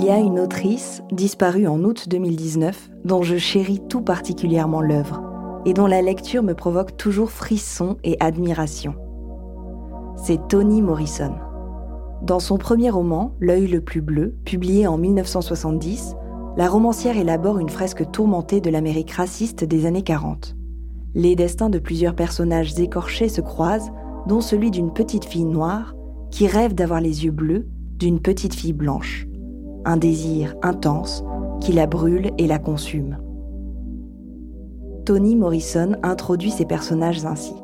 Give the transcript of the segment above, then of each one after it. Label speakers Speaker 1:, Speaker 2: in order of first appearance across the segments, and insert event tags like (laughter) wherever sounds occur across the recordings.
Speaker 1: Il y a une autrice, disparue en août 2019, dont je chéris tout particulièrement l'œuvre, et dont la lecture me provoque toujours frisson et admiration. C'est Toni Morrison. Dans son premier roman, L'œil le plus bleu, publié en 1970, la romancière élabore une fresque tourmentée de l'Amérique raciste des années 40. Les destins de plusieurs personnages écorchés se croisent, dont celui d'une petite fille noire qui rêve d'avoir les yeux bleus d'une petite fille blanche un désir intense qui la brûle et la consume. Toni Morrison introduit ces personnages ainsi.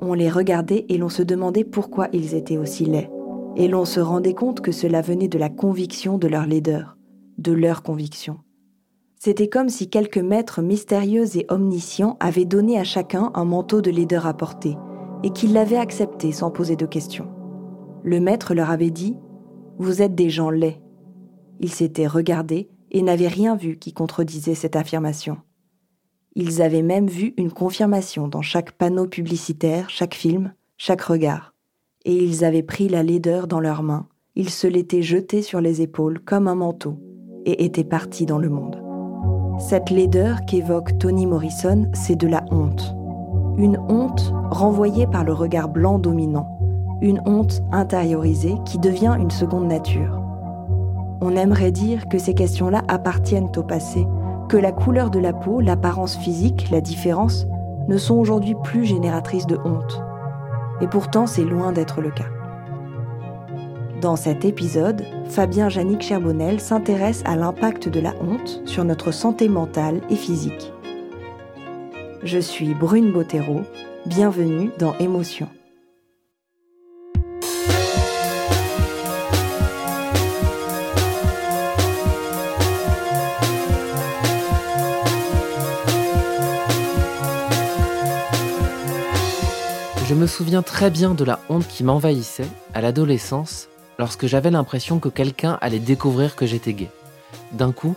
Speaker 1: On les regardait et l'on se demandait pourquoi ils étaient aussi laids, et l'on se rendait compte que cela venait de la conviction de leur laideur, de leur conviction. C'était comme si quelques maîtres mystérieux et omniscients avaient donné à chacun un manteau de laideur à porter, et qu'ils l'avaient accepté sans poser de questions. Le maître leur avait dit Vous êtes des gens laids, ils s'étaient regardés et n'avaient rien vu qui contredisait cette affirmation. Ils avaient même vu une confirmation dans chaque panneau publicitaire, chaque film, chaque regard. Et ils avaient pris la laideur dans leurs mains, ils se l'étaient jeté sur les épaules comme un manteau et étaient partis dans le monde. Cette laideur qu'évoque Toni Morrison, c'est de la honte. Une honte renvoyée par le regard blanc dominant, une honte intériorisée qui devient une seconde nature. On aimerait dire que ces questions-là appartiennent au passé, que la couleur de la peau, l'apparence physique, la différence ne sont aujourd'hui plus génératrices de honte. Et pourtant, c'est loin d'être le cas. Dans cet épisode, Fabien Jannick Cherbonnel s'intéresse à l'impact de la honte sur notre santé mentale et physique. Je suis Brune Bottero, bienvenue dans Émotion.
Speaker 2: Je me souviens très bien de la honte qui m'envahissait à l'adolescence lorsque j'avais l'impression que quelqu'un allait découvrir que j'étais gay. D'un coup,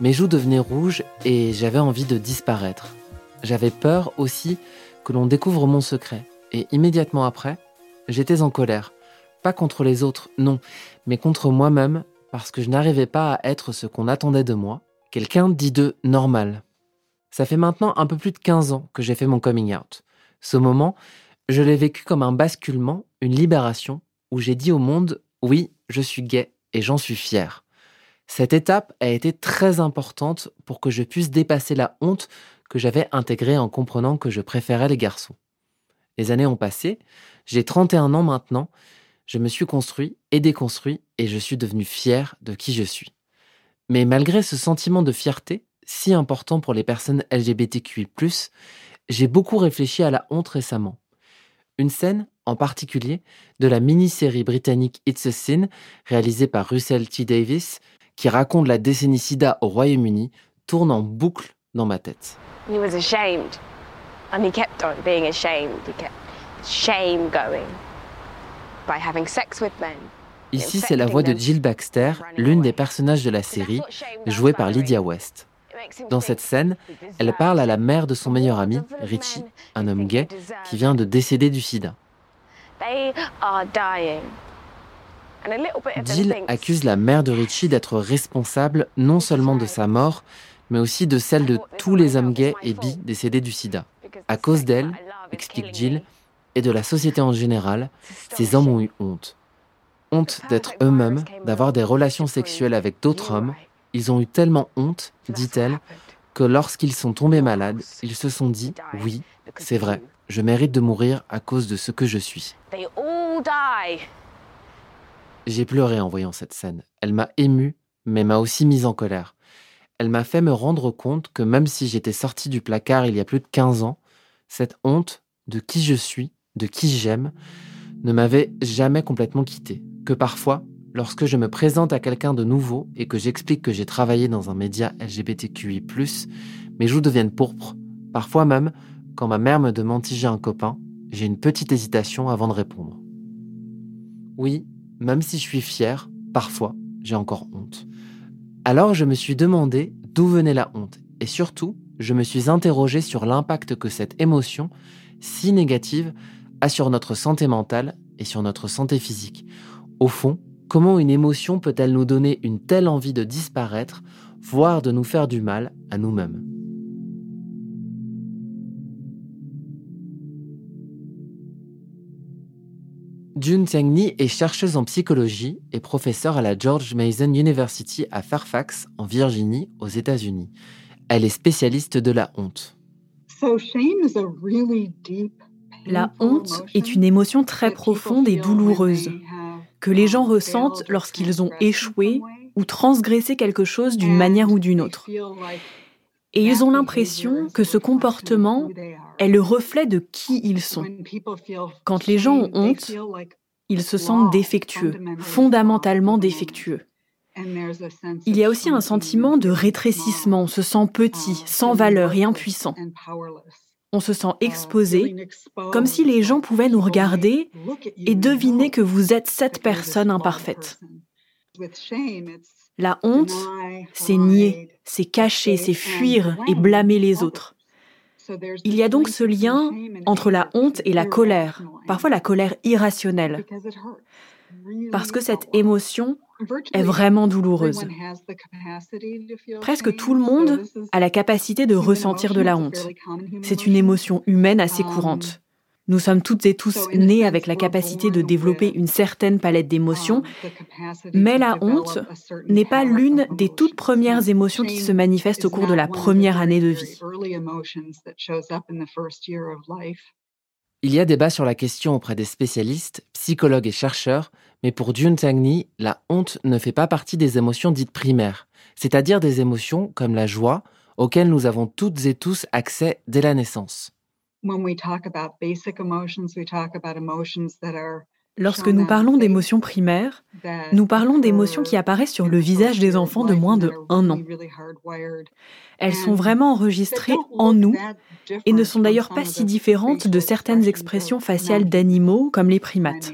Speaker 2: mes joues devenaient rouges et j'avais envie de disparaître. J'avais peur aussi que l'on découvre mon secret. Et immédiatement après, j'étais en colère. Pas contre les autres, non, mais contre moi-même parce que je n'arrivais pas à être ce qu'on attendait de moi, quelqu'un dit de normal. Ça fait maintenant un peu plus de 15 ans que j'ai fait mon coming out. Ce moment, je l'ai vécu comme un basculement, une libération, où j'ai dit au monde, oui, je suis gay et j'en suis fier. Cette étape a été très importante pour que je puisse dépasser la honte que j'avais intégrée en comprenant que je préférais les garçons. Les années ont passé, j'ai 31 ans maintenant, je me suis construit et déconstruit et je suis devenu fier de qui je suis. Mais malgré ce sentiment de fierté, si important pour les personnes LGBTQI, j'ai beaucoup réfléchi à la honte récemment. Une scène, en particulier, de la mini-série britannique It's a Sin, réalisée par Russell T. Davis, qui raconte la décennie SIDA au Royaume-Uni, tourne en boucle dans ma tête. He was ashamed. And he kept on being ashamed. He kept shame going by having sex with men. Ici, c'est la voix de Jill Baxter, l'une des personnages de la série, jouée par Lydia West. Dans cette scène, elle parle à la mère de son meilleur ami, Richie, un homme gay, qui vient de décéder du sida. Jill accuse la mère de Richie d'être responsable non seulement de sa mort, mais aussi de celle de tous les hommes gays et bi décédés du sida. À cause d'elle, explique Jill, et de la société en général, ces hommes ont eu honte. Honte d'être eux-mêmes, d'avoir des relations sexuelles avec d'autres hommes, Ils ont eu tellement honte, dit-elle, que lorsqu'ils sont tombés malades, ils se sont dit, oui, c'est vrai, je mérite de mourir à cause de ce que je suis. J'ai pleuré en voyant cette scène. Elle m'a ému, mais m'a aussi mise en colère. Elle m'a fait me rendre compte que même si j'étais sorti du placard il y a plus de 15 ans, cette honte de qui je suis, de qui j'aime, ne m'avait jamais complètement quitté. Que parfois, lorsque je me présente à quelqu'un de nouveau et que j'explique que j'ai travaillé dans un média LGBTQI, mes joues deviennent pourpres. Parfois même, quand ma mère me demande si j'ai un copain, j'ai une petite hésitation avant de répondre. Oui, même si je suis fier, parfois, j'ai encore honte. Alors je me suis demandé d'où venait la honte et surtout, je me suis interrogé sur l'impact que cette émotion, si négative, a sur notre santé mentale et sur notre santé physique. Au fond, comment une émotion peut-elle nous donner une telle envie de disparaître, voire de nous faire du mal à nous-mêmes? June Tiangni est chercheuse en psychologie et professeure à la George Mason University à Fairfax, en Virginie, aux États-Unis. Elle est spécialiste de la honte.
Speaker 3: La honte est une émotion très profonde et douloureuse que les gens ressentent lorsqu'ils ont échoué ou transgressé quelque chose d'une manière ou d'une autre. Et ils ont l'impression que ce comportement est le reflet de qui ils sont. Quand les gens ont honte, ils se sentent défectueux, fondamentalement défectueux. Il y a aussi un sentiment de rétrécissement, on se sent petit, sans valeur et impuissant. On se sent exposé, comme si les gens pouvaient nous regarder et deviner que vous êtes cette personne imparfaite. La honte, c'est nier, c'est cacher, c'est fuir et blâmer les autres. Il y a donc ce lien entre la honte et la colère, parfois la colère irrationnelle, parce que cette émotion est vraiment douloureuse. Presque tout le monde a la capacité de ressentir de la honte. C'est une émotion humaine assez courante. Nous sommes toutes et tous nés avec la capacité de développer une certaine palette d'émotions, mais la honte n'est pas l'une des toutes premières émotions qui se manifestent au cours de la première année de vie.
Speaker 2: Il y a débat sur la question auprès des spécialistes, psychologues et chercheurs, mais pour Jun Tangni, la honte ne fait pas partie des émotions dites primaires, c'est-à-dire des émotions comme la joie, auxquelles nous avons toutes et tous accès dès la naissance.
Speaker 3: Lorsque nous parlons d'émotions primaires, nous parlons d'émotions qui apparaissent sur le visage des enfants de moins de un an. Elles sont vraiment enregistrées en nous et ne sont d'ailleurs pas si différentes de certaines expressions faciales d'animaux comme les primates.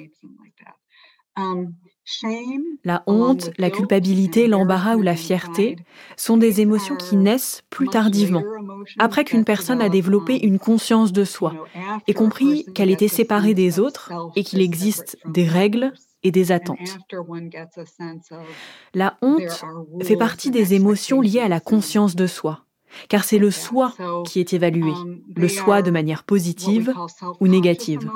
Speaker 3: La honte, la culpabilité, l'embarras ou la fierté sont des émotions qui naissent plus tardivement, après qu'une personne a développé une conscience de soi et compris qu'elle était séparée des autres et qu'il existe des règles et des attentes. La honte fait partie des émotions liées à la conscience de soi, car c'est le soi qui est évalué, le soi de manière positive ou négative.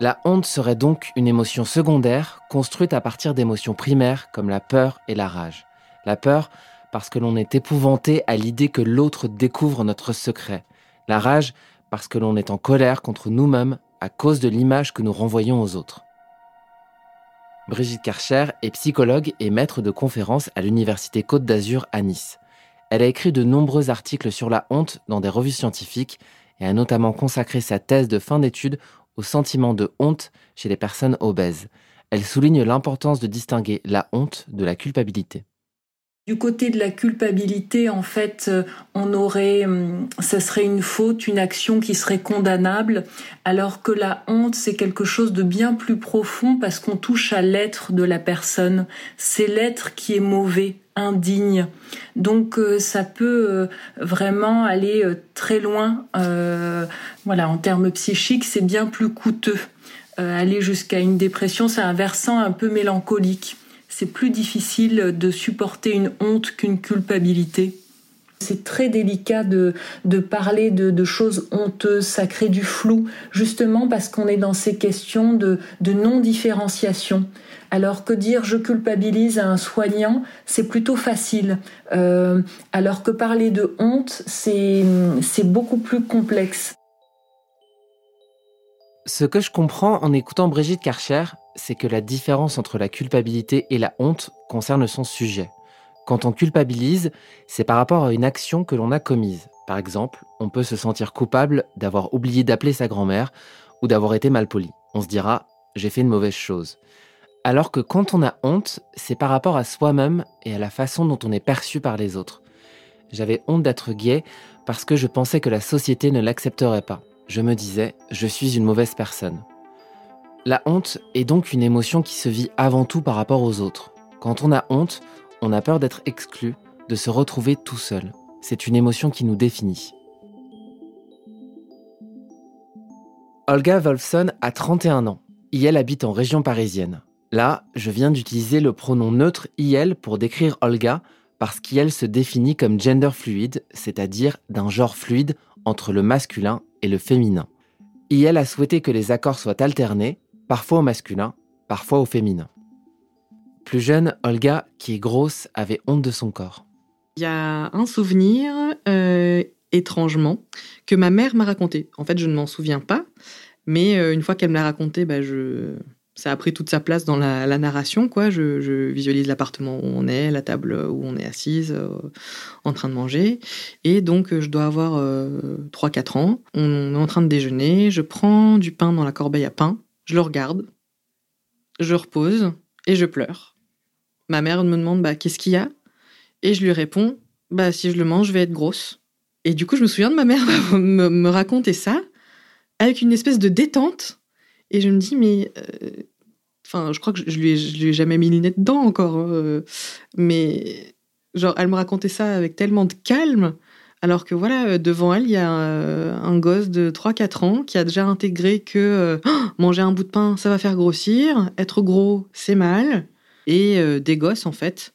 Speaker 2: La honte serait donc une émotion secondaire construite à partir d'émotions primaires comme la peur et la rage. La peur parce que l'on est épouvanté à l'idée que l'autre découvre notre secret. La rage parce que l'on est en colère contre nous-mêmes à cause de l'image que nous renvoyons aux autres. Brigitte Karcher est psychologue et maître de conférences à l'Université Côte d'Azur à Nice. Elle a écrit de nombreux articles sur la honte dans des revues scientifiques et a notamment consacré sa thèse de fin d'études au sentiment de honte chez les personnes obèses. Elle souligne l'importance de distinguer la honte de la culpabilité.
Speaker 4: Du côté de la culpabilité, en fait, euh, on aurait, hum, ce serait une faute, une action qui serait condamnable, alors que la honte, c'est quelque chose de bien plus profond parce qu'on touche à l'être de la personne. C'est l'être qui est mauvais, indigne. Donc euh, ça peut euh, vraiment aller très loin. voilà, en termes psychiques, c'est bien plus coûteux. aller jusqu'à une dépression, c'est un versant un peu mélancolique c'est plus difficile de supporter une honte qu'une culpabilité. C'est très délicat de, de parler de, de, choses honteuses, ça crée du flou, justement parce qu'on est dans ces questions de, de non-différenciation. Alors que dire je culpabilise à un soignant, c'est plutôt facile. Euh, alors que parler de honte, c'est beaucoup plus complexe.
Speaker 2: Ce que je comprends en écoutant Brigitte Karcher, c'est que la différence entre la culpabilité et la honte concerne son sujet. Quand on culpabilise, c'est par rapport à une action que l'on a commise. Par exemple, on peut se sentir coupable d'avoir oublié d'appeler sa grand-mère ou d'avoir été mal poli. On se dira j'ai fait une mauvaise chose. Alors que quand on a honte, c'est par rapport à soi-même et à la façon dont on est perçu par les autres. J'avais honte d'être gay parce que je pensais que la société ne l'accepterait pas. Je me disais, je suis une mauvaise personne. La honte est donc une émotion qui se vit avant tout par rapport aux autres. Quand on a honte, on a peur d'être exclu, de se retrouver tout seul. C'est une émotion qui nous définit. Olga Wolfson a 31 ans. elle habite en région parisienne. Là, je viens d'utiliser le pronom neutre IL pour décrire Olga parce qu'IL se définit comme gender fluide, c'est-à-dire d'un genre fluide entre le masculin et le féminin. IL a souhaité que les accords soient alternés, parfois au masculin, parfois au féminin. Plus jeune, Olga, qui est grosse, avait honte de son corps.
Speaker 5: Il y a un souvenir, euh, étrangement, que ma mère m'a raconté. En fait, je ne m'en souviens pas, mais euh, une fois qu'elle me l'a raconté, bah, ça a pris toute sa place dans la, narration. Quoi. Je, visualise l'appartement où on est, la table où on est assise, euh, en train de manger. Et donc, je dois avoir 3-4 euh, ans. On est en train de déjeuner. Je prends du pain dans la corbeille à pain. Je le regarde. Je repose et je pleure. Ma mère me demande bah, qu'est-ce qu'il y a? Et je lui réponds bah, si je le mange, je vais être grosse. Et du coup, je me souviens de ma mère (laughs) me raconter ça avec une espèce de détente et je me dis, mais. Euh, enfin, je crois que je lui, ai, lui ai jamais mis le nez dedans encore. Hein, mais. Genre, elle me racontait ça avec tellement de calme. Alors que voilà, euh, devant elle, il y a euh, un, gosse de 3-4 ans qui a déjà intégré que oh, manger un bout de pain, ça va faire grossir, être gros, c'est mal. Et des gosses, en fait,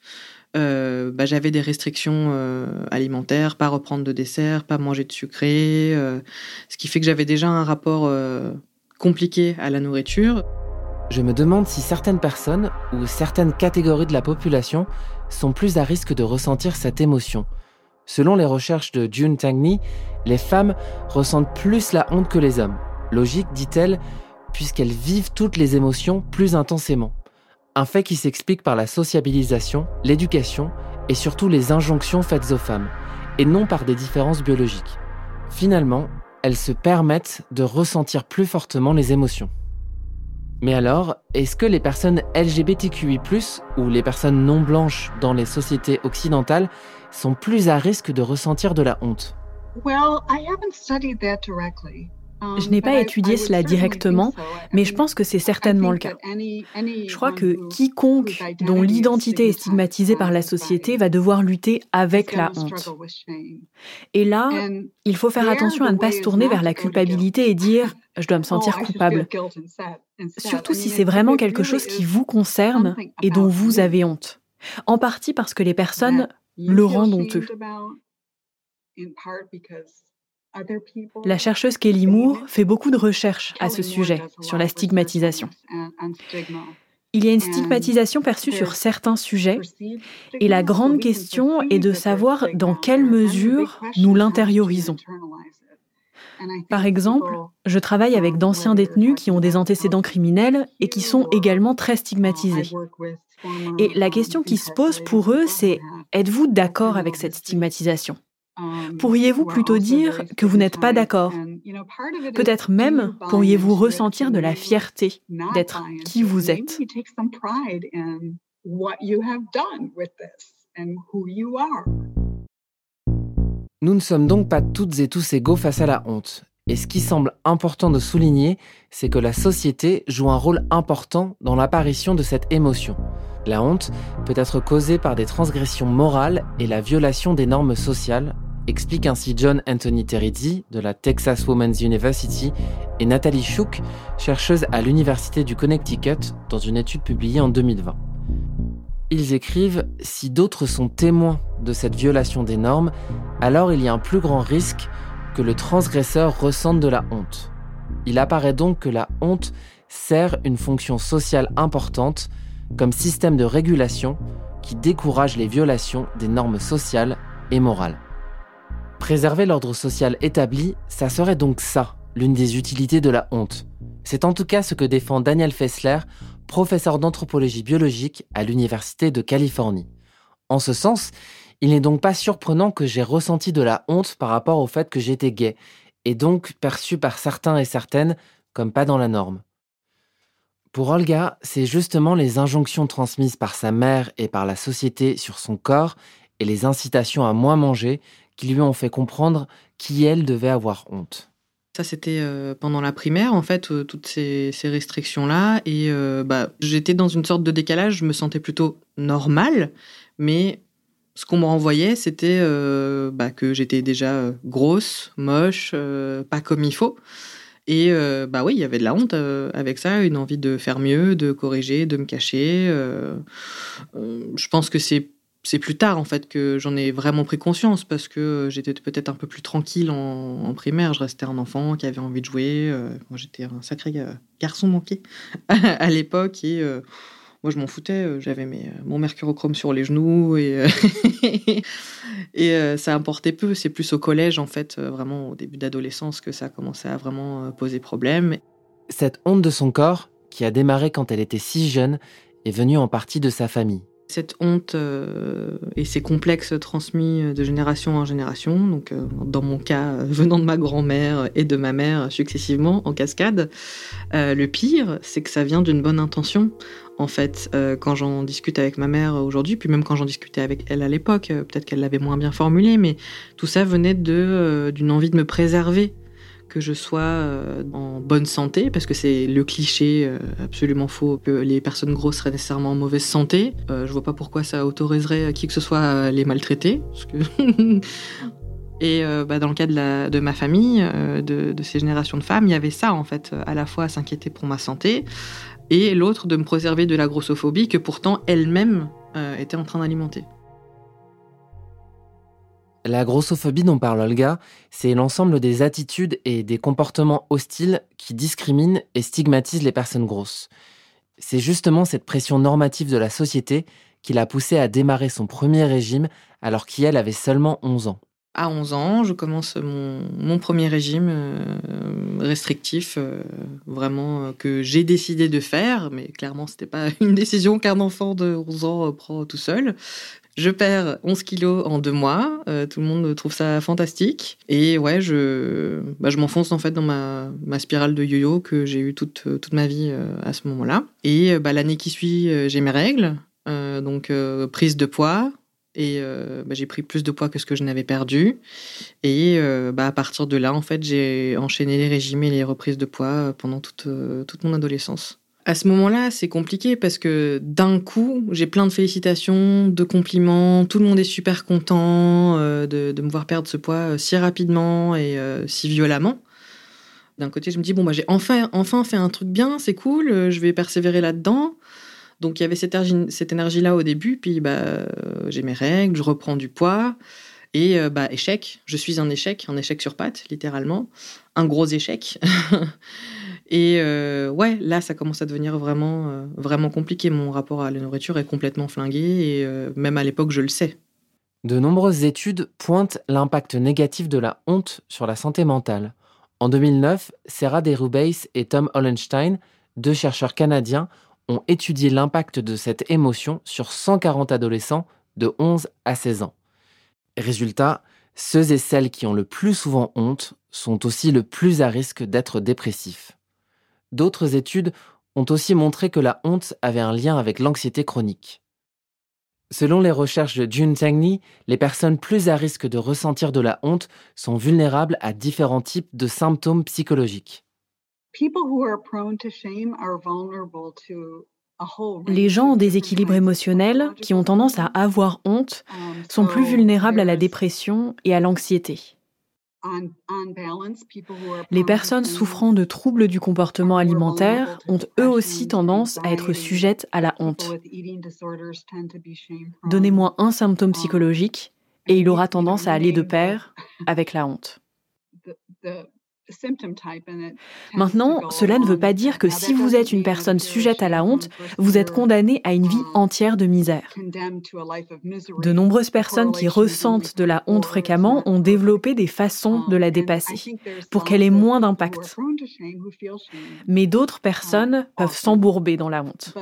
Speaker 5: bah, j'avais des restrictions alimentaires, pas reprendre de dessert, pas manger de sucré, ce qui fait que j'avais déjà un rapport compliqué à la nourriture.
Speaker 2: Je me demande si certaines personnes ou certaines catégories de la population sont plus à risque de ressentir cette émotion. Selon les recherches de June Tangney, les femmes ressentent plus la honte que les hommes. Logique, dit-elle, puisqu'elles vivent toutes les émotions plus intensément. Un fait qui s'explique par la sociabilisation, l'éducation et surtout les injonctions faites aux femmes, et non par des différences biologiques. Finalement, elles se permettent de ressentir plus fortement les émotions. Mais alors, est-ce que les personnes LGBTQI + ou les personnes non blanches dans les sociétés occidentales sont plus à risque de ressentir de la honte.
Speaker 3: Je n'ai pas étudié cela directement, mais je pense que c'est certainement le cas. Je crois que quiconque dont l'identité est stigmatisée par la société va devoir lutter avec la honte. Et là, il faut faire attention à ne pas se tourner vers la culpabilité et dire (laughs) ⁇ je dois me sentir coupable ⁇ Surtout si c'est vraiment quelque chose qui vous concerne et dont vous avez honte. En partie parce que les personnes le rendent honteux. La chercheuse Kelly Moore fait beaucoup de recherches à ce sujet, sur la stigmatisation. Il y a une stigmatisation perçue sur certains sujets et la grande question est de savoir dans quelle mesure nous l'intériorisons. Par exemple, je travaille avec d'anciens détenus qui ont des antécédents criminels et qui sont également très stigmatisés. Et la question qui se pose pour eux, c'est êtes-vous d'accord avec cette stigmatisation? Um, pourriez-vous plutôt dire que vous n'êtes pas d'accord? Peut-être même pourriez-vous ressentir de la fierté d'être qui vous êtes.
Speaker 2: Nous ne sommes donc pas toutes et tous égaux face à la honte. Et ce qui semble important de souligner, c'est que la société joue un rôle important dans l'apparition de cette émotion. La honte peut être causée par des transgressions morales et la violation des normes sociales, explique ainsi John Anthony Terizzi de la Texas Women's University et Nathalie Shook, chercheuse à l'Université du Connecticut dans une étude publiée en 2020. Ils écrivent Si d'autres sont témoins de cette violation des normes, alors il y a un plus grand risque que le transgresseur ressente de la honte. Il apparaît donc que la honte sert une fonction sociale importante comme système de régulation qui décourage les violations des normes sociales et morales. Préserver l'ordre social établi, ça serait donc ça, l'une des utilités de la honte. C'est en tout cas ce que défend Daniel Fessler, professeur d'anthropologie biologique à l'Université de Californie. En ce sens, il n'est donc pas surprenant que j'ai ressenti de la honte par rapport au fait que j'étais gay, et donc perçu par certains et certaines comme pas dans la norme. Pour Olga, c'est justement les injonctions transmises par sa mère et par la société sur son corps et les incitations à moins manger qui lui ont fait comprendre qui elle devait avoir honte.
Speaker 5: Ça, c'était euh, pendant la primaire, en fait, euh, toutes ces, restrictions-là. Et euh, bah, j'étais dans une sorte de décalage. Je me sentais plutôt normale, mais ce qu'on me renvoyait, c'était bah, que j'étais déjà grosse, moche, pas comme il faut. Et euh, bah oui, il y avait de la honte euh, avec ça, une envie de faire mieux, de corriger, de me cacher. Euh, je pense que c'est c'est plus tard en fait que j'en ai vraiment pris conscience parce que j'étais peut-être un peu plus tranquille en, primaire. Je restais un enfant qui avait envie de jouer. moi, j'étais un sacré garçon manqué (laughs) à l'époque et moi, je m'en foutais. Euh, j'avais mes, euh, mon mercurochrome sur les genoux et, euh, (laughs) et ça importait peu. C'est plus au collège, en fait, vraiment au début d'adolescence, que ça a commencé à vraiment poser problème.
Speaker 2: Cette honte de son corps, qui a démarré quand elle était si jeune, est venue en partie de sa famille.
Speaker 5: Cette honte et ces complexes transmis de génération en génération, donc dans mon cas (laughs) venant de ma grand-mère et de ma mère successivement en cascade, le pire, c'est que ça vient d'une bonne intention en fait, euh, quand j'en discute avec ma mère aujourd'hui, puis même quand j'en discutais avec elle à l'époque, euh, peut-être qu'elle l'avait moins bien formulé, mais tout ça venait de euh, d'une envie de me préserver, que je sois en bonne santé, parce que c'est le cliché absolument faux que les personnes grosses seraient nécessairement en mauvaise santé. je vois pas pourquoi ça autoriserait qui que ce soit à les maltraiter. (laughs) Et bah, dans le cas de, ma famille, de, de, ces générations de femmes, il y avait ça en fait, à la fois à s'inquiéter pour ma santé, et l'autre de me préserver de la grossophobie que pourtant elle-même euh, était en train d'alimenter.
Speaker 2: La grossophobie dont parle Olga, c'est l'ensemble des attitudes et des comportements hostiles qui discriminent et stigmatisent les personnes grosses. C'est justement cette pression normative de la société qui l'a poussée à démarrer son premier régime alors qu'elle avait seulement 11 ans
Speaker 5: à 11 ans, je commence mon, premier régime euh, restrictif, euh, vraiment euh, que j'ai décidé de faire, mais clairement, c'était pas (laughs) une décision qu'un enfant de 11 ans prend tout seul. Je perds 11 kilos en deux mois. tout le monde trouve ça fantastique. Et ouais, je, bah, je m'enfonce en fait dans ma, spirale de yo-yo que j'ai eu toute, toute ma vie à ce moment-là. Et bah, l'année qui suit, j'ai mes règles. donc prise de poids, et euh, bah, j'ai pris plus de poids que ce que je n'avais perdu. Et euh, bah, à partir de là, en fait, j'ai enchaîné les régimes et les reprises de poids pendant toute, euh, toute mon adolescence. À ce moment-là, c'est compliqué parce que d'un coup, j'ai plein de félicitations, de compliments, tout le monde est super content de, de, me voir perdre ce poids si rapidement et si violemment. D'un côté, je me dis, bon, bah, j'ai enfin, enfin fait un truc bien, c'est cool, je vais persévérer là-dedans. Donc il y avait cette, énergie-là au début, puis bah, euh, j'ai mes règles, je reprends du poids, et euh, bah, échec, je suis un échec, un échec sur pattes, littéralement, un gros échec. (laughs) et euh, ouais, là, ça commence à devenir vraiment, vraiment compliqué. Mon rapport à la nourriture est complètement flingué, et même à l'époque, je le sais.
Speaker 2: De nombreuses études pointent l'impact négatif de la honte sur la santé mentale. En 2009, Sarah Derubeis et Tom Hollenstein, deux chercheurs canadiens, ont étudié l'impact de cette émotion sur 140 adolescents de 11 à 16 ans. Résultat, ceux et celles qui ont le plus souvent honte sont aussi le plus à risque d'être dépressifs. D'autres études ont aussi montré que la honte avait un lien avec l'anxiété chronique. Selon les recherches de June Tangney, les personnes plus à risque de ressentir de la honte sont vulnérables à différents types de symptômes psychologiques.
Speaker 3: Les gens en déséquilibre émotionnel, qui ont tendance à avoir honte, um, sont plus vulnérables à la dépression et à l'anxiété. Les personnes souffrant de troubles du comportement alimentaire ont eux aussi tendance à être sujettes à la honte. Donnez-moi un symptôme psychologique et il aura tendance à aller de pair avec la honte. Maintenant, cela ne veut pas dire que si vous êtes une personne sujette à la honte, vous êtes condamné à une vie um, entière de misère. De nombreuses personnes qui ressentent de la honte fréquemment ont développé des façons de la um, dépasser pour qu'elle ait moins d'impact. Mais d'autres um, personnes peuvent s'embourber dans la honte.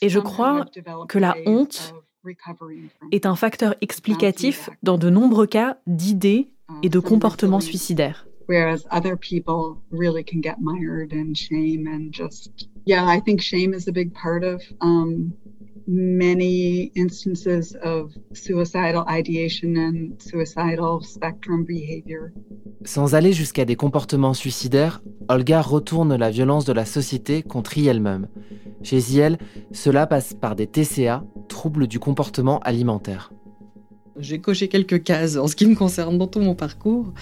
Speaker 3: Et je crois que la honte est un facteur explicatif dans de nombreux cas d'idées et de comportements suicidaires. Whereas other people really can get mired in shame and just yeah i think shame is a big part of um, many instances of suicidal ideation and suicidal spectrum behavior.
Speaker 2: Sans aller jusqu'à des comportements suicidaires, Olga retourne la violence de la société contre elle-même. Chez elle, cela passe par des TCA, troubles du comportement alimentaire.
Speaker 5: J'ai coché quelques cases en ce qui me concerne dans tout mon parcours.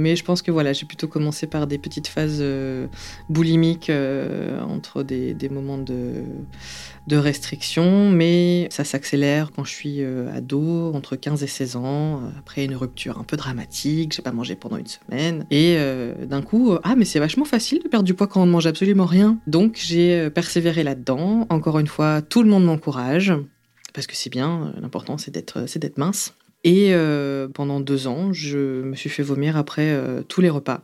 Speaker 5: Mais je pense que voilà, j'ai plutôt commencé par des petites phases euh, boulimiques euh, entre des, moments de, restriction, mais ça s'accélère quand je suis euh, ado, entre 15 et 16 ans, après une rupture un peu dramatique, j'ai pas mangé pendant une semaine, et d'un coup, ah mais c'est vachement facile de perdre du poids quand on ne mange absolument rien. Donc j'ai persévéré là-dedans. Encore une fois, tout le monde m'encourage parce que c'est bien, l'important c'est d'être, c'est d'être mince. Et euh, pendant deux ans, je me suis fait vomir après euh, tous les repas.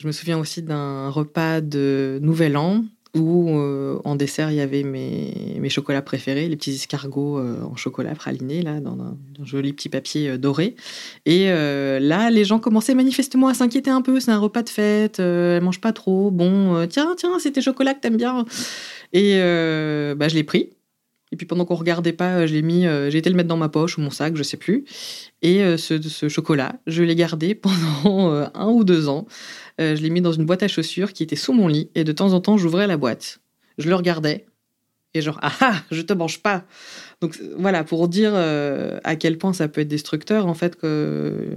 Speaker 5: Je me souviens aussi d'un repas de Nouvel An où euh, en dessert il y avait mes, mes chocolats préférés, les petits escargots en chocolat pralinés là dans un, joli petit papier doré. Et là, les gens commençaient manifestement à s'inquiéter un peu. C'est un repas de fête, elle mange pas trop. Bon, tiens, tiens, c'est tes chocolats que t'aimes bien. Et bah, je l'ai pris. Et puis pendant qu'on regardait pas, euh, je l'ai mis, euh, j'ai été le mettre dans ma poche ou mon sac, je sais plus. Et euh, ce, chocolat, je l'ai gardé (laughs) pendant un ou deux ans. je l'ai mis dans une boîte à chaussures qui était sous mon lit. Et de temps en temps, j'ouvrais la boîte, je le regardais et genre ah ah, je te mange pas. Donc voilà pour dire à quel point ça peut être destructeur en fait que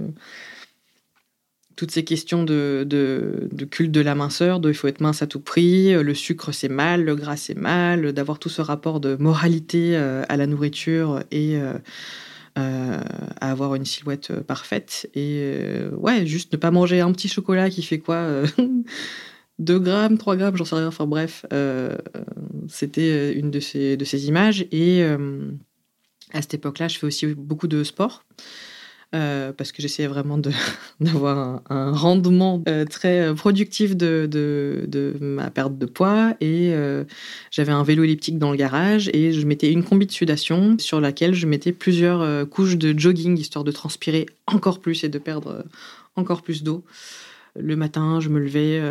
Speaker 5: toutes ces questions de, culte de la minceur, de il faut être mince à tout prix, euh, le sucre c'est mal, le gras c'est mal, d'avoir tout ce rapport de moralité euh, à la nourriture et euh, à avoir une silhouette parfaite. Et ouais, juste ne pas manger un petit chocolat qui fait quoi (laughs) 2 grammes, 3 grammes, j'en sais rien, enfin bref, c'était une de ces, de ces images. Et à cette époque-là, je fais aussi beaucoup de sport. Euh, parce que j'essayais vraiment (laughs) d'avoir un, rendement euh, très productif de, ma perte de poids. Et euh, j'avais un vélo elliptique dans le garage et je mettais une combi de sudation sur laquelle je mettais plusieurs couches de jogging histoire de transpirer encore plus et de perdre encore plus d'eau. Le matin, je me levais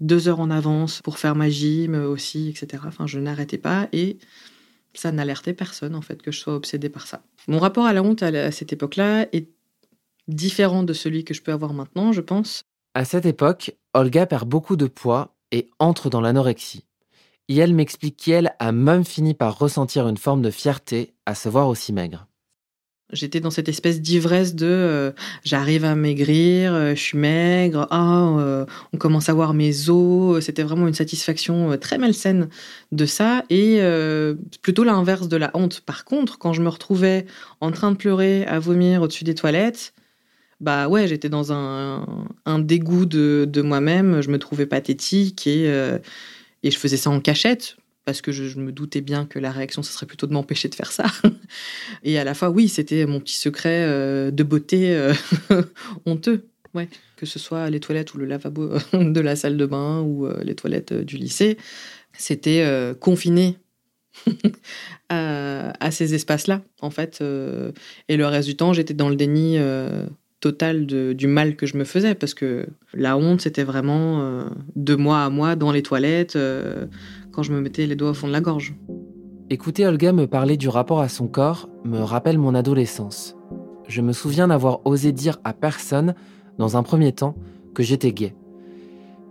Speaker 5: deux heures en avance pour faire ma gym aussi, etc. Enfin, je n'arrêtais pas et ça n'alertait personne en fait que je sois obsédée par ça. Mon rapport à la honte à, cette époque-là est différent de celui que je peux avoir maintenant, je pense.
Speaker 2: À cette époque, Olga perd beaucoup de poids et entre dans l'anorexie. Et elle m'explique qu'elle a même fini par ressentir une forme de fierté à se voir aussi maigre.
Speaker 5: J'étais dans cette espèce d'ivresse de euh, j'arrive à maigrir, euh, je suis maigre, ah, euh, on commence à voir mes os. C'était vraiment une satisfaction très malsaine de ça et plutôt l'inverse de la honte. Par contre, quand je me retrouvais en train de pleurer, à vomir au-dessus des toilettes, bah ouais, j'étais dans un, un, dégoût de, de moi-même, je me trouvais pathétique et, et je faisais ça en cachette parce que je, me doutais bien que la réaction, ce serait plutôt de m'empêcher de faire ça. (laughs) Et à la fois, oui, c'était mon petit secret euh, de beauté euh, (laughs) honteux. Ouais. Que ce soit les toilettes ou le lavabo (laughs) de la salle de bain ou euh, les toilettes du lycée, c'était confiné à, ces espaces-là, en fait. et le reste du temps, j'étais dans le déni total du mal que je me faisais parce que la honte, c'était vraiment de moi à moi dans les toilettes quand je me mettais les doigts au fond de la gorge.
Speaker 2: Écouter Olga me parler du rapport à son corps me rappelle mon adolescence. Je me souviens n'avoir osé dire à personne, dans un premier temps, que j'étais gay.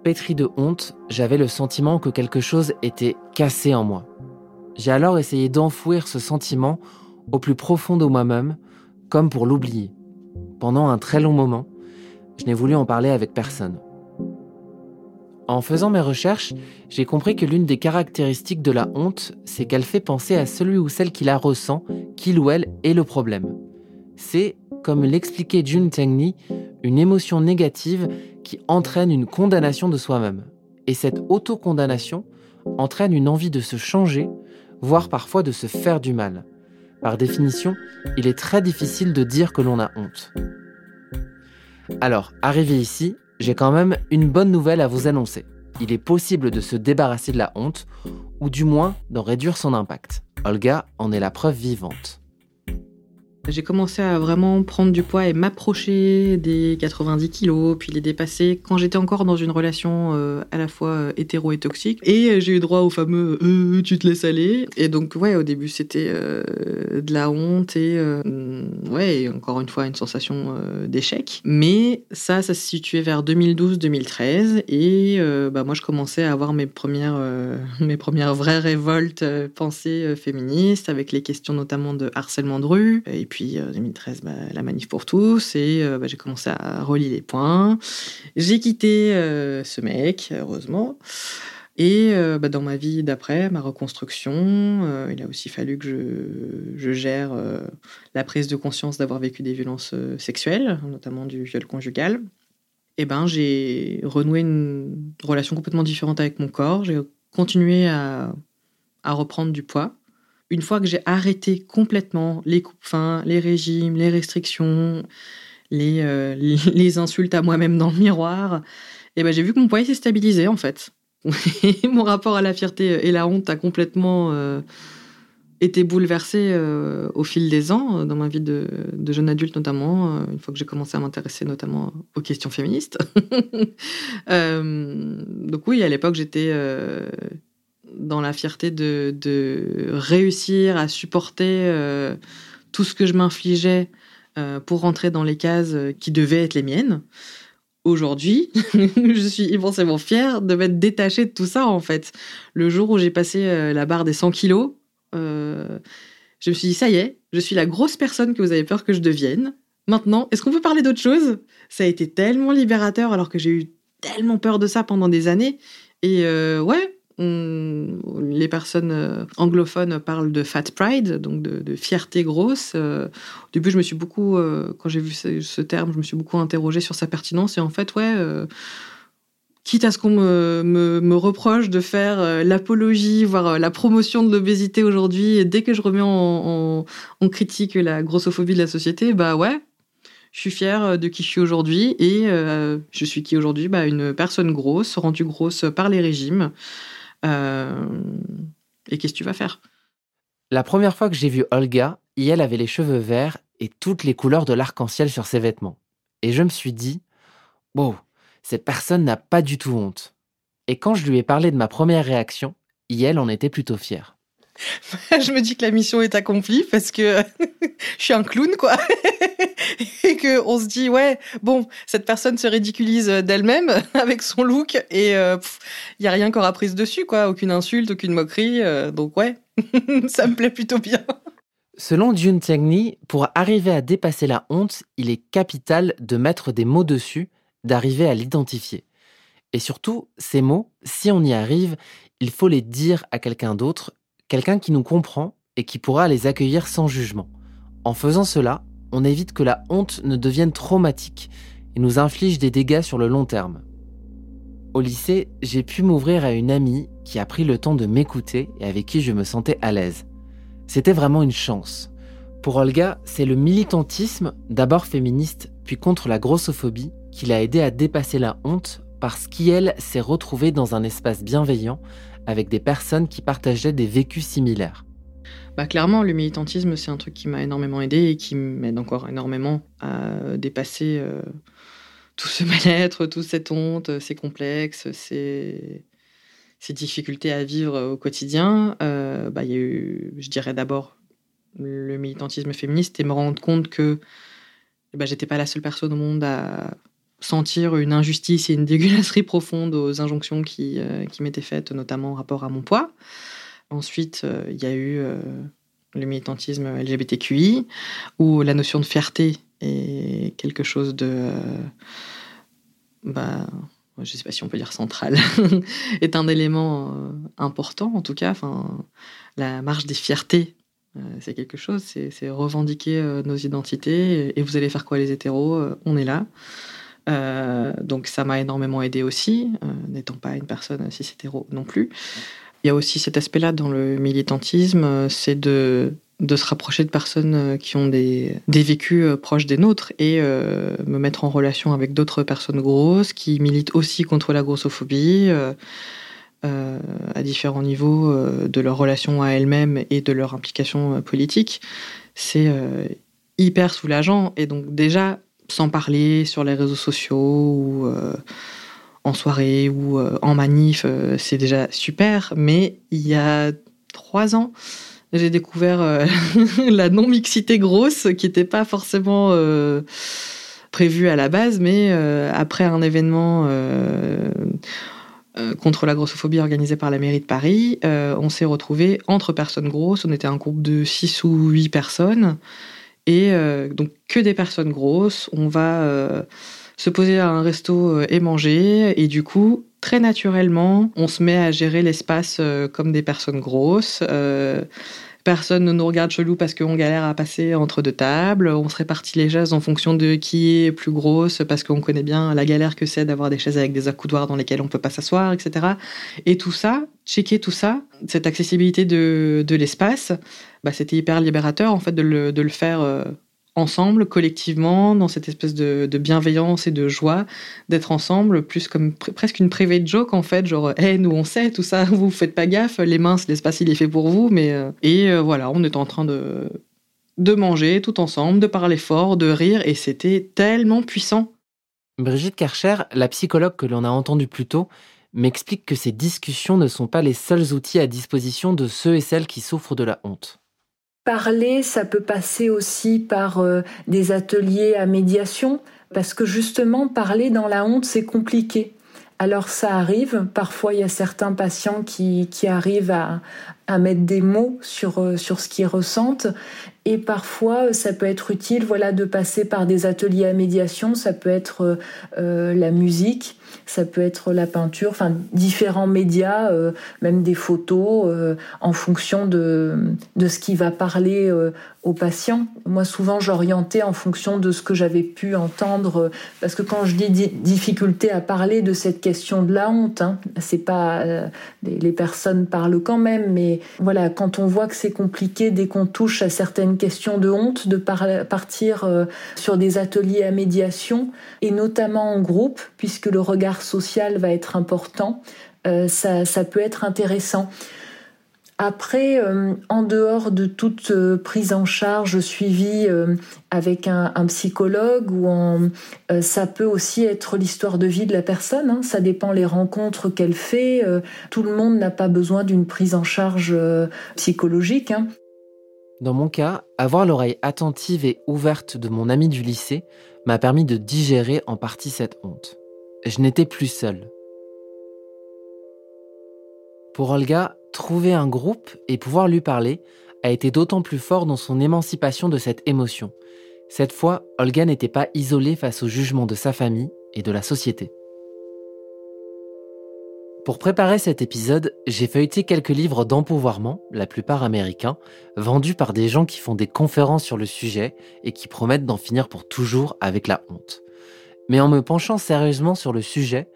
Speaker 2: Pétri de honte, j'avais le sentiment que quelque chose était cassé en moi. J'ai alors essayé d'enfouir ce sentiment au plus profond de moi-même, comme pour l'oublier. Pendant un très long moment, je n'ai voulu en parler avec personne. En faisant mes recherches, j'ai compris que l'une des caractéristiques de la honte, c'est qu'elle fait penser à celui ou celle qui la ressent, qu'il ou elle est le problème. C'est, comme l'expliquait Jun Tengni, une émotion négative qui entraîne une condamnation de soi-même. Et cette autocondamnation entraîne une envie de se changer, voire parfois de se faire du mal. Par définition, il est très difficile de dire que l'on a honte. Alors, arrivé ici, j'ai quand même une bonne nouvelle à vous annoncer. Il est possible de se débarrasser de la honte, ou du moins d'en réduire son impact. Olga en est la preuve vivante.
Speaker 5: J'ai commencé à vraiment prendre du poids et m'approcher des 90 kilos, puis les dépasser quand j'étais encore dans une relation euh, à la fois euh, hétéro et toxique. Et euh, j'ai eu droit au fameux tu te laisses aller. Et donc, ouais, au début, c'était de la honte et, ouais, encore une fois, une sensation d'échec. Mais ça, ça se situait vers 2012-2013. Et bah, moi, je commençais à avoir mes premières, (laughs) mes premières vraies révoltes pensées féministes, avec les questions notamment de harcèlement de rue. Et puis, puis 2013, bah, la manif pour tous, et euh, bah, j'ai commencé à relier les points. J'ai quitté euh, ce mec, heureusement. Et euh, bah, dans ma vie d'après, ma reconstruction, il a aussi fallu que je, gère la prise de conscience d'avoir vécu des violences sexuelles, notamment du viol conjugal. Et ben, j'ai renoué une relation complètement différente avec mon corps. J'ai continué à, à reprendre du poids une fois que j'ai arrêté complètement les coupes fins, les régimes, les restrictions, les, euh, (laughs) insultes à moi-même dans le miroir, eh ben j'ai vu que mon poids s'est stabilisé en fait. (laughs) mon rapport à la fierté et la honte a complètement euh, été bouleversé euh, au fil des ans, dans ma vie de jeune adulte notamment, une fois que j'ai commencé à m'intéresser notamment aux questions féministes. (laughs) donc oui, à l'époque j'étais dans la fierté de, réussir à supporter euh, tout ce que je m'infligeais euh, pour rentrer dans les cases qui devaient être les miennes. Aujourd'hui, (laughs) je suis immensément fière de m'être détachée de tout ça, en fait. Le jour où j'ai passé euh, la barre des 100 kilos, je me suis dit, ça y est, je suis la grosse personne que vous avez peur que je devienne. Maintenant, est-ce qu'on peut parler d'autre chose? Ça a été tellement libérateur alors que j'ai eu tellement peur de ça pendant des années. Et ouais, les personnes euh, anglophones parlent de fat pride, donc de, fierté grosse. Euh, au début, je me suis beaucoup, euh, quand j'ai vu ce, terme, je me suis beaucoup interrogée sur sa pertinence. Et en fait, ouais, quitte à ce qu'on me, reproche de faire l'apologie, voire la promotion de l'obésité aujourd'hui, dès que je remets en, critique la grossophobie de la société, bah ouais, je suis fière de qui je suis aujourd'hui et je suis qui aujourd'hui? Bah, Une personne grosse, rendue grosse par les régimes, euh, et qu'est-ce que tu vas faire?
Speaker 2: La première fois que j'ai vu Olga, elle avait les cheveux verts et toutes les couleurs de l'arc-en-ciel sur ses vêtements. Et je me suis dit, wow, cette personne n'a pas du tout honte. Et quand je lui ai parlé de ma première réaction, elle en était plutôt fière. (laughs)
Speaker 5: je me dis que la mission est accomplie parce que (laughs) je suis un clown, quoi. (laughs) et que on se dit, ouais, bon, cette personne se ridiculise d'elle-même avec son look et il euh, y a rien qu'aura prise dessus, quoi. Aucune insulte, aucune moquerie. Euh, donc, ouais, ça me plaît plutôt bien.
Speaker 2: Selon Jun Tiangni, pour arriver à dépasser la honte, il est capital de mettre des mots dessus, d'arriver à l'identifier. Et surtout, ces mots, si on y arrive, il faut les dire à quelqu'un d'autre quelqu'un qui nous comprend et qui pourra les accueillir sans jugement. En faisant cela, on évite que la honte ne devienne traumatique et nous inflige des dégâts sur le long terme. Au lycée, j'ai pu m'ouvrir à une amie qui a pris le temps de m'écouter et avec qui je me sentais à l'aise. C'était vraiment une chance. Pour Olga, c'est le militantisme, d'abord féministe, puis contre la grossophobie, qui l'a aidé à dépasser la honte parce qu'elle s'est retrouvée dans un espace bienveillant avec des personnes qui partageaient des vécus similaires
Speaker 5: bah, Clairement, le militantisme, c'est un truc qui m'a énormément aidé et qui m'aide encore énormément à dépasser euh, tout ce (laughs) mal-être, toute cette honte, ces complexes, ces, difficultés à vivre au quotidien. Euh, bah, il y a eu, je dirais d'abord, le militantisme féministe et me rendre compte que bah, j'étais pas la seule personne au monde à sentir une injustice et une dégueulasserie profonde aux injonctions qui, euh, qui m'étaient faites, notamment en rapport à mon poids. Ensuite, euh, il y a eu euh, le militantisme LGBTQI, où la notion de fierté est quelque chose de bah, je ne sais pas si on peut dire central, (laughs) est un élément important en tout cas. Enfin, la marche des fiertés, c'est quelque chose, c'est revendiquer nos identités. Et vous allez faire quoi les hétéros? On est là. Donc ça m'a énormément aidé aussi, n'étant pas une personne cis hétéro non plus. Il y a aussi cet aspect-là dans le militantisme, c'est de se rapprocher de personnes euh, qui ont des, vécus euh, proches des nôtres et euh, me mettre en relation avec d'autres personnes grosses qui militent aussi contre la grossophobie à différents niveaux de leur relation à elles-mêmes et de leur implication politique. C'est hyper soulageant et donc déjà sans parler sur les réseaux sociaux ou en soirée ou en manif, c'est déjà super. Mais il y a trois ans, j'ai découvert euh, (laughs) la non-mixité grosse qui n'était pas forcément euh, prévue à la base, mais euh, après un événement contre la grossophobie organisé par la mairie de Paris, on s'est retrouvés entre personnes grosses. On était un groupe de 6 ou 8 personnes. Et donc que des personnes grosses. On va se poser à un resto et manger. Et du coup, très naturellement, on se met à gérer l'espace euh, comme des personnes grosses. Euh, personne ne nous regarde chelou parce qu'on galère à passer entre deux tables. On se répartit les chaises en fonction de qui est plus grosse parce qu'on connaît bien la galère que c'est d'avoir des chaises avec des accoudoirs dans lesquelles on peut pas s'asseoir, etc. Et tout ça, checker tout ça, cette accessibilité de, l'espace, bah, c'était hyper libérateur en fait de le, faire. Ensemble, collectivement, dans cette espèce de, bienveillance et de joie d'être ensemble, plus comme presque une private joke en fait, genre, hé, nous on sait tout ça, (laughs) vous faites pas gaffe, les minces, l'espace il est fait pour vous, mais. Euh, et euh, voilà, on est en train de, de manger tout ensemble, de parler fort, de rire, et c'était tellement puissant.
Speaker 2: Brigitte Karcher, la psychologue que l'on a entendue plus tôt, m'explique que ces discussions ne sont pas les seuls outils à disposition de ceux et celles qui souffrent de la honte.
Speaker 4: Parler, ça peut passer aussi par euh, des ateliers à médiation, parce que justement, parler dans la honte, c'est compliqué. Alors ça arrive, parfois il y a certains patients qui, arrivent à, mettre des mots sur, euh, sur ce qu'ils ressentent. Et parfois, ça peut être utile voilà, de passer par des ateliers à médiation. Ça peut être euh, la musique, ça peut être la peinture, enfin différents médias, même des photos, en fonction de, de ce qui va parler aux patients. Moi, souvent, j'orientais en fonction de ce que j'avais pu entendre, parce que quand je dis difficulté à parler de cette question de la honte, hein, c'est pas les personnes parlent quand même, mais voilà, quand on voit que c'est compliqué dès qu'on touche à certaines questions de honte, de partir euh, sur des ateliers à médiation et notamment en groupe, puisque le regard social va être important, euh, ça peut être intéressant. Après, euh, en dehors de toute euh, prise en charge suivie avec un, psychologue, ou en, ça peut aussi être l'histoire de vie de la personne. Hein. ça dépend les rencontres qu'elle fait. tout le monde n'a pas besoin d'une prise en charge psychologique. Hein.
Speaker 2: Dans mon cas, avoir l'oreille attentive et ouverte de mon ami du lycée m'a permis de digérer en partie cette honte. Je n'étais plus seule. Pour Olga, trouver un groupe et pouvoir lui parler a été d'autant plus fort dans son émancipation de cette émotion. Cette fois, Olga n'était pas isolée face au jugement de sa famille et de la société. Pour préparer cet épisode, j'ai feuilleté quelques livres d'empouvoirment, la plupart américains, vendus par des gens qui font des conférences sur le sujet et qui promettent d'en finir pour toujours avec la honte. Mais en me penchant sérieusement sur le sujet,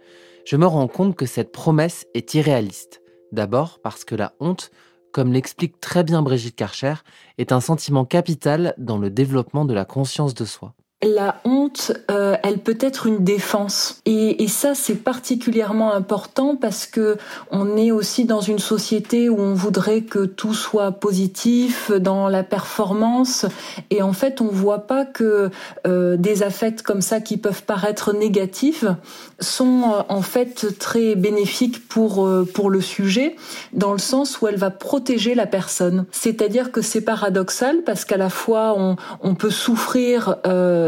Speaker 2: je me rends compte que cette promesse est irréaliste. D'abord parce que la honte, comme l'explique très bien Brigitte Karcher, est un sentiment capital dans le développement de la conscience de soi
Speaker 4: la honte, euh, elle peut être une défense. Et, ça, c'est particulièrement important parce que on est aussi dans une société où on voudrait que tout soit positif, dans la performance. Et en fait, on voit pas que euh, des affects comme ça qui peuvent paraître négatifs sont euh, en fait très bénéfiques pour pour le sujet, dans le sens où elle va protéger la personne. C'est-à-dire que c'est paradoxal parce qu'à la fois on, on peut souffrir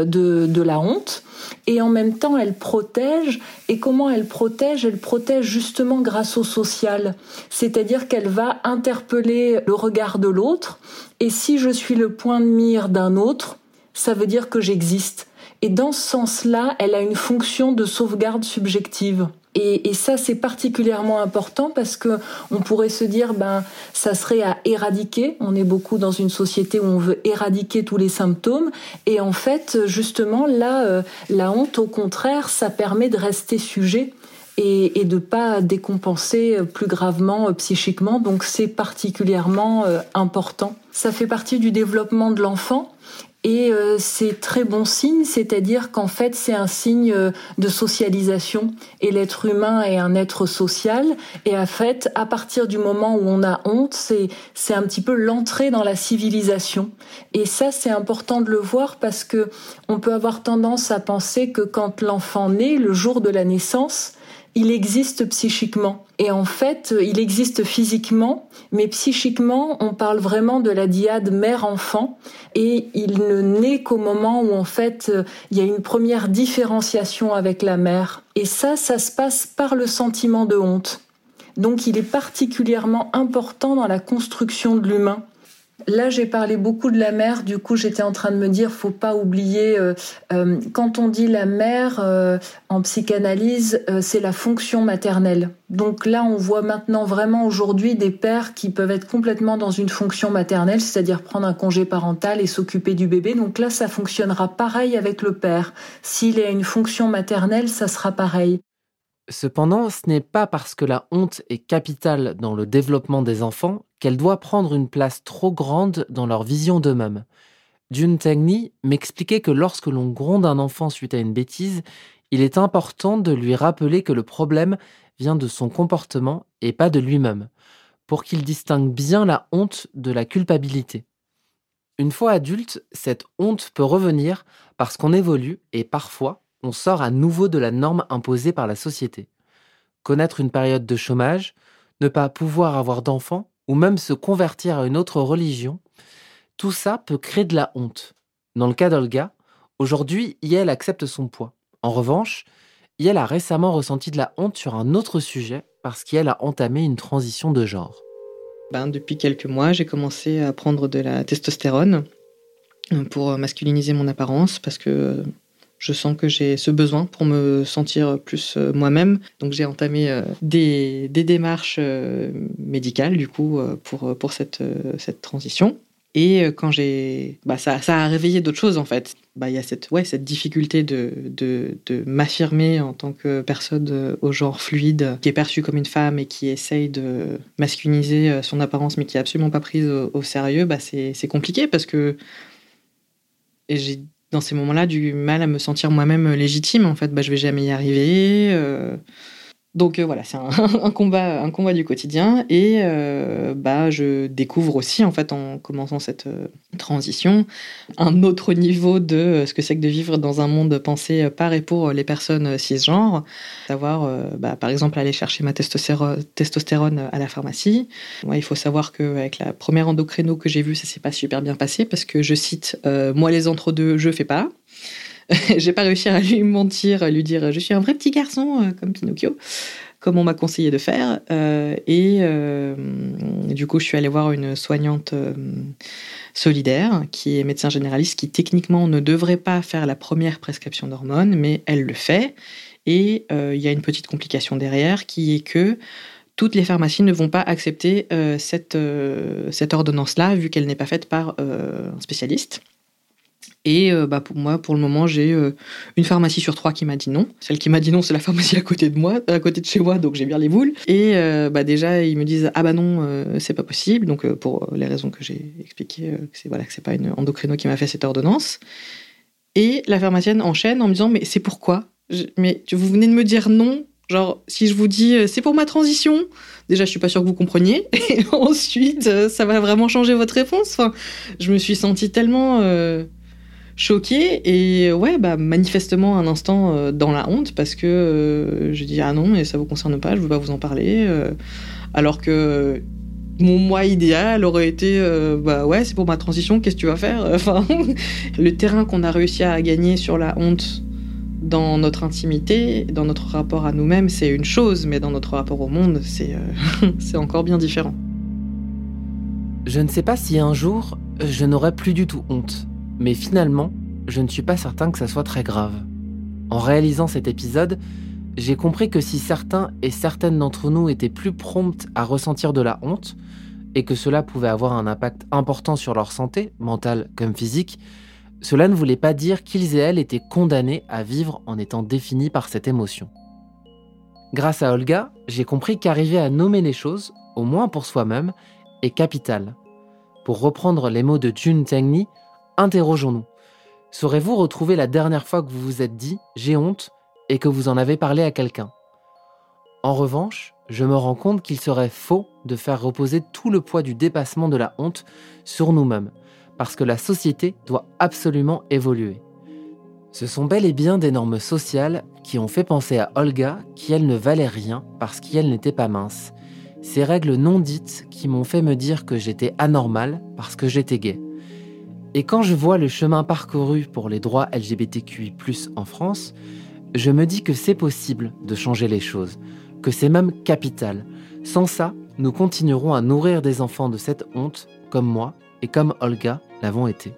Speaker 4: de, la honte et en même temps elle protège. Et comment elle protège? Elle protège justement grâce au social. C'est-à-dire qu'elle va interpeller le regard de l'autre et si je suis le point de mire d'un autre, ça veut dire que j'existe. Et dans ce sens-là, elle a une fonction de sauvegarde subjective. Et, ça, c'est particulièrement important parce que on pourrait se dire, ben, ça serait à éradiquer. On est beaucoup dans une société où on veut éradiquer tous les symptômes. Et en fait, justement, là, euh, la honte, au contraire, ça permet de rester sujet et, et de pas décompenser plus gravement euh, psychiquement. Donc c'est particulièrement euh, important. Ça fait partie du développement de l'enfant. Et euh, c'est très bon signe, c'est-à-dire qu'en fait c'est un signe de socialisation. Et l'être humain est un être social. Et en fait, à partir du moment où on a honte, c'est c'est un petit peu l'entrée dans la civilisation. Et ça c'est important de le voir parce que on peut avoir tendance à penser que quand l'enfant naît, le jour de la naissance, il existe psychiquement. Et en fait, il existe physiquement, mais psychiquement, on parle vraiment de la diade mère-enfant. Et il ne naît qu'au moment où, en fait, il y a une première différenciation avec la mère. Et ça, ça se passe par le sentiment de honte. Donc il est particulièrement important dans la construction de l'humain. Là, j'ai parlé beaucoup de la mère. Du coup, j'étais en train de me dire, faut pas oublier euh, euh, quand on dit la mère euh, en psychanalyse, c'est la fonction maternelle. Donc là, on voit maintenant vraiment aujourd'hui des pères qui peuvent être complètement dans une fonction maternelle, c'est-à-dire prendre un congé parental et s'occuper du bébé. Donc là, ça fonctionnera pareil avec le père. S'il a une fonction maternelle, ça sera pareil.
Speaker 2: Cependant, ce n'est pas parce que la honte est capitale dans le développement des enfants qu'elle doit prendre une place trop grande dans leur vision d'eux-mêmes. Jun Tengni m'expliquait que lorsque l'on gronde un enfant suite à une bêtise, il est important de lui rappeler que le problème vient de son comportement et pas de lui-même, pour qu'il distingue bien la honte de la culpabilité. Une fois adulte, cette honte peut revenir parce qu'on évolue et parfois on sort à nouveau de la norme imposée par la société. Connaître une période de chômage, ne pas pouvoir avoir d'enfants, ou même se convertir à une autre religion, tout ça peut créer de la honte. Dans le cas d'Olga, aujourd'hui, Yael accepte son poids. En revanche, Yael a récemment ressenti de la honte sur un autre sujet parce qu'elle a entamé une transition de genre.
Speaker 5: Ben, depuis quelques mois, j'ai commencé à prendre de la testostérone pour masculiniser mon apparence parce que je sens que j'ai ce besoin pour me sentir plus euh, moi-même. Donc j'ai entamé euh, des, démarches euh, médicales du coup pour, cette, transition. Et quand j'ai, bah, ça, a réveillé d'autres choses en fait. Bah, il y a cette, ouais, cette difficulté de, m'affirmer en tant que personne au genre fluide, qui est perçue comme une femme et qui essaye de masculiniser son apparence, mais qui est absolument pas prise au, au sérieux. Bah, c'est compliqué parce que j'ai dans ces moments-là du mal à me sentir moi-même légitime. En fait, bah, je vais jamais y arriver. Euh, donc euh, voilà, c'est (laughs) un, combat, un combat du quotidien. Et euh, bah, je découvre aussi, en fait, en commençant cette euh, transition, un autre niveau de ce que c'est que de vivre dans un monde pensé par et pour les personnes cisgenres. Savoir, bah, par exemple, aller chercher ma testostérone à la pharmacie. il faut savoir qu'avec la première endocrino que j'ai vue, ça s'est pas super bien passé parce que je cite, moi les entre-deux, je fais pas. (laughs) j'ai pas réussi à lui mentir, à lui dire je suis un vrai petit garçon euh, comme Pinocchio, comme on m'a conseillé de faire. Euh, et euh, du coup, je suis allée voir une soignante solidaire qui est médecin généraliste, qui techniquement ne devrait pas faire la première prescription d'hormones, mais elle le fait. Et il y a une petite complication derrière qui est que toutes les pharmacies ne vont pas accepter cette ordonnance-là, vu qu'elle n'est pas faite par un spécialiste. Et euh, bah, pour moi, pour le moment, j'ai euh, une pharmacie sur trois qui m'a dit non. Celle qui m'a dit non, c'est la pharmacie à côté de moi, à côté de chez moi, donc j'ai bien les boules. Et euh, bah, déjà, ils me disent ah bah non, c'est pas possible. Donc pour les raisons que j'ai expliquées, que c'est voilà, que c'est pas une endocrino qui m'a fait cette ordonnance. Et la pharmacienne enchaîne en me disant mais c'est pourquoi? Mais vous venez de me dire non. Genre, si je vous dis c'est pour ma transition, déjà je suis pas sûre que vous compreniez. (laughs) Et ensuite, ça va vraiment changer votre réponse. Je me suis sentie tellement choquée et ouais bah manifestement un instant euh, dans la honte parce que euh, je dis ah non mais ça vous concerne pas je veux pas vous en parler euh, alors que mon moi idéal aurait été bah ouais c'est pour ma transition qu'est-ce que tu vas faire enfin (laughs) le terrain qu'on a réussi à gagner sur la honte dans notre intimité dans notre rapport à nous-mêmes c'est une chose mais dans notre rapport au monde c'est (laughs) c'est encore bien différent.
Speaker 2: Je ne sais pas si un jour je n'aurai plus du tout honte mais finalement, je ne suis pas certain que ça soit très grave. En réalisant cet épisode, j'ai compris que si certains et certaines d'entre nous étaient plus promptes à ressentir de la honte, et que cela pouvait avoir un impact important sur leur santé, mentale comme physique, cela ne voulait pas dire qu'ils et elles étaient condamnés à vivre en étant définis par cette émotion. Grâce à Olga, j'ai compris qu'arriver à nommer les choses, au moins pour soi-même, est capital. Pour reprendre les mots de Jun Tengni, interrogeons-nous. Saurez-vous retrouver la dernière fois que vous vous êtes dit j'ai honte et que vous en avez parlé à quelqu'un? En revanche, je me rends compte qu'il serait faux de faire reposer tout le poids du dépassement de la honte sur nous-mêmes, parce que la société doit absolument évoluer. Ce sont bel et bien des normes sociales qui ont fait penser à Olga qu'elle ne valait rien parce qu'elle n'était pas mince. Ces règles non dites qui m'ont fait me dire que j'étais anormal parce que j'étais gay. Et quand je vois le chemin parcouru pour les droits LGBTQI+ en France, je me dis que c'est possible de changer les choses, que c'est même capital. Sans ça, nous continuerons à nourrir des enfants de cette honte, comme moi et comme Olga l'avons été.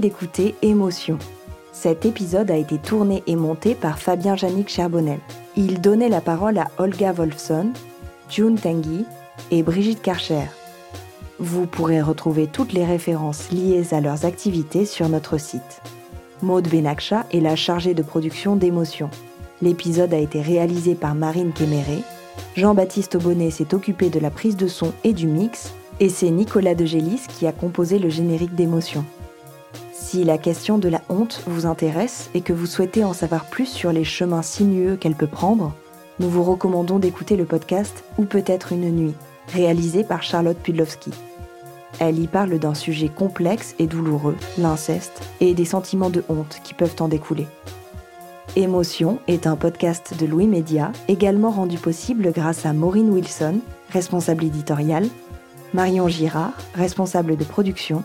Speaker 1: D'écouter Émotion. Cet épisode a été tourné et monté par Fabien Janik Cherbonnel. Il donnait la parole à Olga Wolfson, June Tanguy et Brigitte Karcher. Vous pourrez retrouver toutes les références liées à leurs activités sur notre site. Maude Benakcha est la chargée de production d'émotion. L'épisode a été réalisé par Marine Kéméré. Jean-Baptiste Aubonnet s'est occupé de la prise de son et du mix, et c'est Nicolas Degélis qui a composé le générique d'émotion. Si la question de la honte vous intéresse et que vous souhaitez en savoir plus sur les chemins sinueux qu'elle peut prendre, nous vous recommandons d'écouter le podcast Ou peut-être une nuit, réalisé par Charlotte Pudlowski. Elle y parle d'un sujet complexe et douloureux, l'inceste, et des sentiments de honte qui peuvent en découler. Émotion est un podcast de Louis Média, également rendu possible grâce à Maureen Wilson, responsable éditoriale, Marion Girard, responsable de production,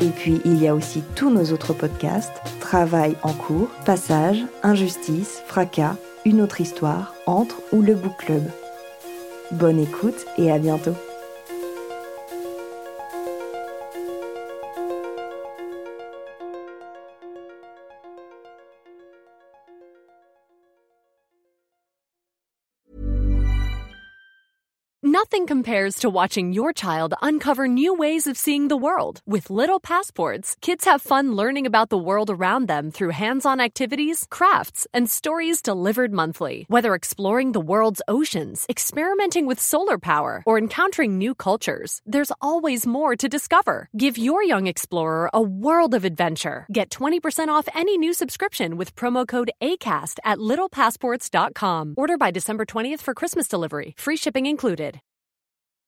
Speaker 1: Et puis, il y a aussi tous nos autres podcasts, Travail en cours, Passage, Injustice, Fracas, Une autre histoire, Entre ou le Book Club. Bonne écoute et à bientôt.
Speaker 6: Nothing compares to watching your child uncover new ways of seeing the world. With Little Passports, kids have fun learning about the world around them through hands on activities, crafts, and stories delivered monthly. Whether exploring the world's oceans, experimenting with solar power, or encountering new cultures, there's always more to discover. Give your young explorer a world of adventure. Get 20% off any new subscription with promo code ACAST at littlepassports.com. Order by December 20th for Christmas delivery. Free shipping included.